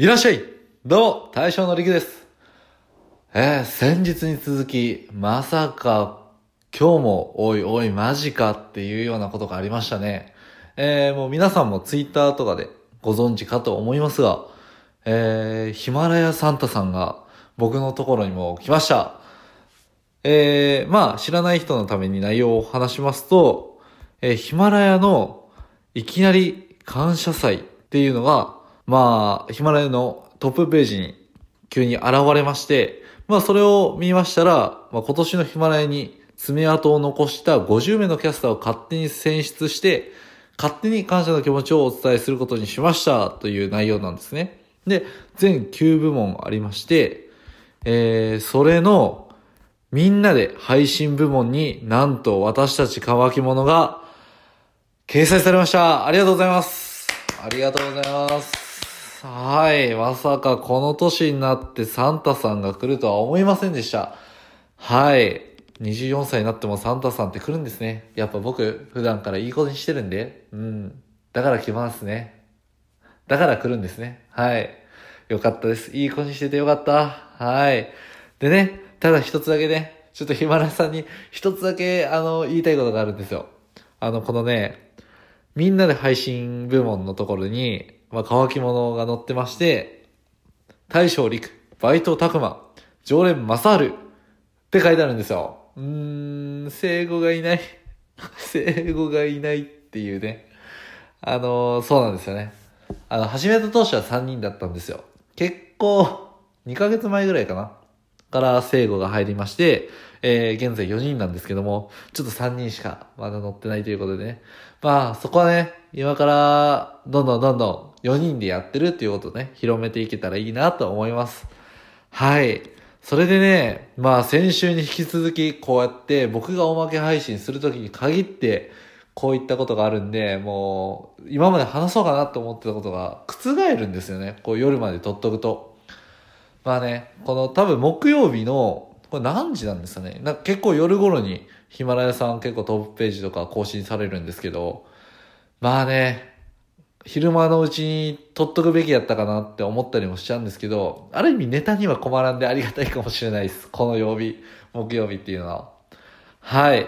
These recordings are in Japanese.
いらっしゃいどうも、大将のりくです。えー、先日に続き、まさか、今日も、おいおい、マジかっていうようなことがありましたね。えー、もう皆さんもツイッターとかでご存知かと思いますが、えー、ヒマラヤサンタさんが僕のところにも来ました。えー、まあ、知らない人のために内容を話しますと、えー、ヒマラヤのいきなり感謝祭っていうのが、まあ、ヒマラヤのトップページに急に現れまして、まあそれを見ましたら、まあ今年のヒマラヤに爪痕を残した50名のキャスターを勝手に選出して、勝手に感謝の気持ちをお伝えすることにしましたという内容なんですね。で、全9部門ありまして、えー、それのみんなで配信部門になんと私たち乾き物が掲載されました。ありがとうございます。ありがとうございます。はい。まさかこの年になってサンタさんが来るとは思いませんでした。はい。24歳になってもサンタさんって来るんですね。やっぱ僕、普段からいい子にしてるんで。うん。だから来ますね。だから来るんですね。はい。よかったです。いい子にしててよかった。はい。でね、ただ一つだけね、ちょっとヒマラさんに一つだけ、あの、言いたいことがあるんですよ。あの、このね、みんなで配信部門のところに、まあ、乾き物が載ってまして、大将陸、バイト拓馬、常連正春って書いてあるんですよ。うーん、生後がいない。生後がいないっていうね。あのーそうなんですよね。あの、始めた当初は3人だったんですよ。結構、2ヶ月前ぐらいかな。から生後が入りまして、えー、現在4人なんですけども、ちょっと3人しかまだ乗ってないということでね。まあ、そこはね、今から、どんどんどんどん4人でやってるっていうことをね、広めていけたらいいなと思います。はい。それでね、まあ先週に引き続きこうやって僕がおまけ配信するときに限ってこういったことがあるんで、もう今まで話そうかなと思ってたことが覆るんですよね。こう夜まで撮っとくと。まあね、この多分木曜日の、これ何時なんですかね。なんか結構夜頃にヒマラヤさん結構トップページとか更新されるんですけど、まあね、昼間のうちに撮っとくべきやったかなって思ったりもしちゃうんですけど、ある意味ネタには困らんでありがたいかもしれないです。この曜日、木曜日っていうのは。はい。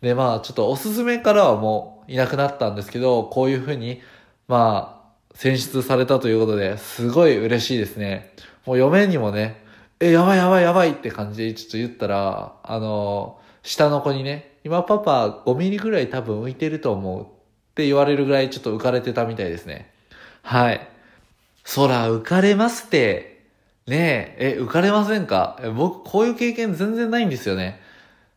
で、まあちょっとおすすめからはもういなくなったんですけど、こういうふうに、まあ、選出されたということで、すごい嬉しいですね。もう嫁にもね、え、やばいやばいやばいって感じでちょっと言ったら、あの、下の子にね、今パパ5ミリぐらい多分浮いてると思うって言われるぐらいちょっと浮かれてたみたいですね。はい。そら浮かれますって。ねえ、え、浮かれませんか？僕、こういう経験全然ないんですよね。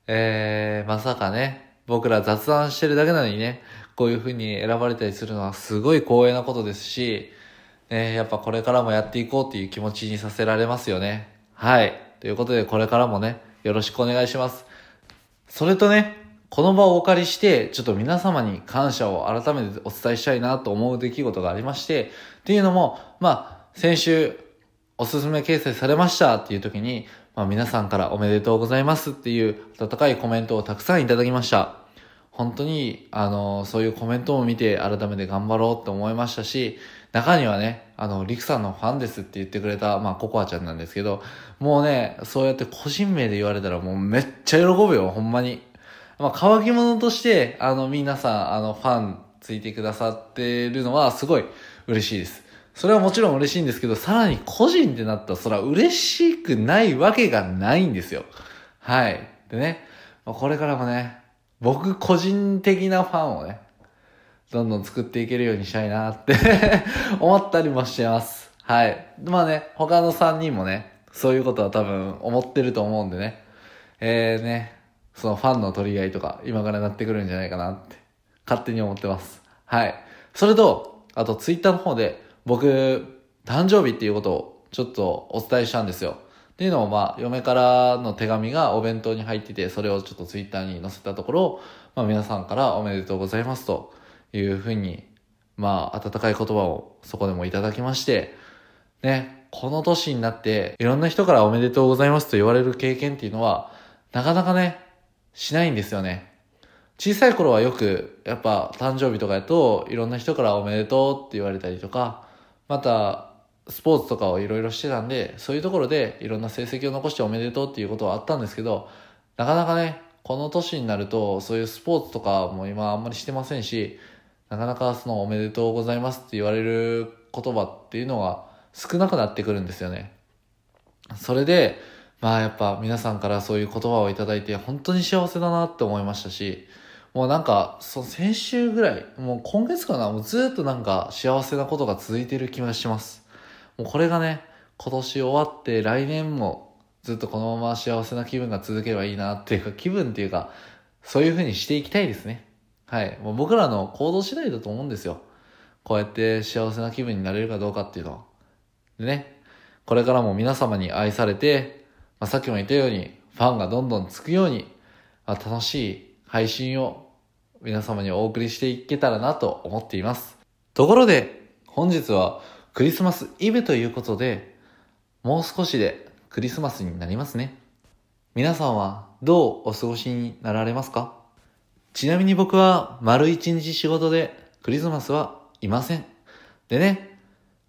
えー、まさかね、僕ら雑談してるだけなのにね、こういう風に選ばれたりするのはすごい光栄なことですし、ね、やっぱこれからもやっていこうっていう気持ちにさせられますよね。はい。ということで、これからもね、よろしくお願いします。それとね、この場をお借りして、ちょっと皆様に感謝を改めてお伝えしたいなと思う出来事がありまして、っていうのも、まあ、先週、おすすめ掲載されましたっていう時に、まあ皆さんからおめでとうございますっていう温かいコメントをたくさんいただきました。本当に、あの、そういうコメントを見て改めて頑張ろうって思いましたし、中にはね、あの、リクさんのファンですって言ってくれた、まあ、ココアちゃんなんですけど、もうね、そうやって個人名で言われたらもうめっちゃ喜ぶよ、ほんまに。まあ、乾き物として、あの、皆さん、あの、ファンついてくださってるのはすごい嬉しいです。それはもちろん嬉しいんですけど、さらに個人ってなったら、それは嬉しくないわけがないんですよ。はい。でね、これからもね、僕個人的なファンをね、どんどん作っていけるようにしたいなって 思ったりもしてます。はい。まあね、他の3人もね、そういうことは多分思ってると思うんでね。えーね、そのファンの取り合いとか今からなってくるんじゃないかなって勝手に思ってます。はい。それと、あとツイッターの方で僕、誕生日っていうことをちょっとお伝えしたんですよ。っていうのもまあ、嫁からの手紙がお弁当に入ってて、それをちょっとツイッターに載せたところ、まあ皆さんからおめでとうございますというふうに、まあ、温かい言葉をそこでもいただきまして、ね、この年になって、いろんな人からおめでとうございますと言われる経験っていうのは、なかなかね、しないんですよね。小さい頃はよく、やっぱ誕生日とかやと、いろんな人からおめでとうって言われたりとか、また、スポーツとかをいろいろしてたんで、そういうところでいろんな成績を残しておめでとうっていうことはあったんですけど、なかなかね、この年になると、そういうスポーツとかも今あんまりしてませんし、なかなかそのおめでとうございますって言われる言葉っていうのが少なくなってくるんですよね。それで、まあやっぱ皆さんからそういう言葉をいただいて本当に幸せだなって思いましたし、もうなんか、その先週ぐらい、もう今月かな、もうずっとなんか幸せなことが続いてる気がします。もうこれがね、今年終わって来年もずっとこのまま幸せな気分が続けばいいなっていうか、気分っていうか、そういう風にしていきたいですね。はい。もう僕らの行動次第だと思うんですよ。こうやって幸せな気分になれるかどうかっていうのは。でね、これからも皆様に愛されて、まあ、さっきも言ったように、ファンがどんどんつくように、まあ、楽しい配信を皆様にお送りしていけたらなと思っています。ところで、本日はクリスマスイブということで、もう少しでクリスマスになりますね。皆さんはどうお過ごしになられますか？ちなみに僕は丸一日仕事でクリスマスはいません。でね、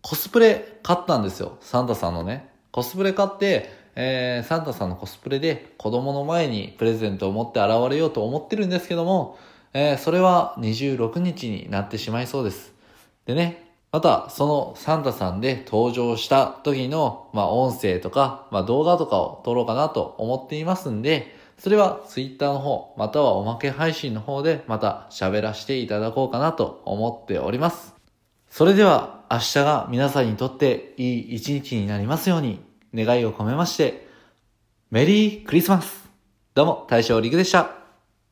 コスプレ買ったんですよ。サンタさんのね。コスプレ買って、えー、サンタさんのコスプレで子供の前にプレゼントを持って現れようと思ってるんですけども、えー、それは26日になってしまいそうです。でね、また、そのサンタさんで登場した時の、まあ、音声とか、まあ、動画とかを撮ろうかなと思っていますんで、それは Twitter の方、またはおまけ配信の方でまた喋らせていただこうかなと思っております。それでは明日が皆さんにとっていい一日になりますように。願いを込めまして、メリークリスマスどうも、大将陸でした。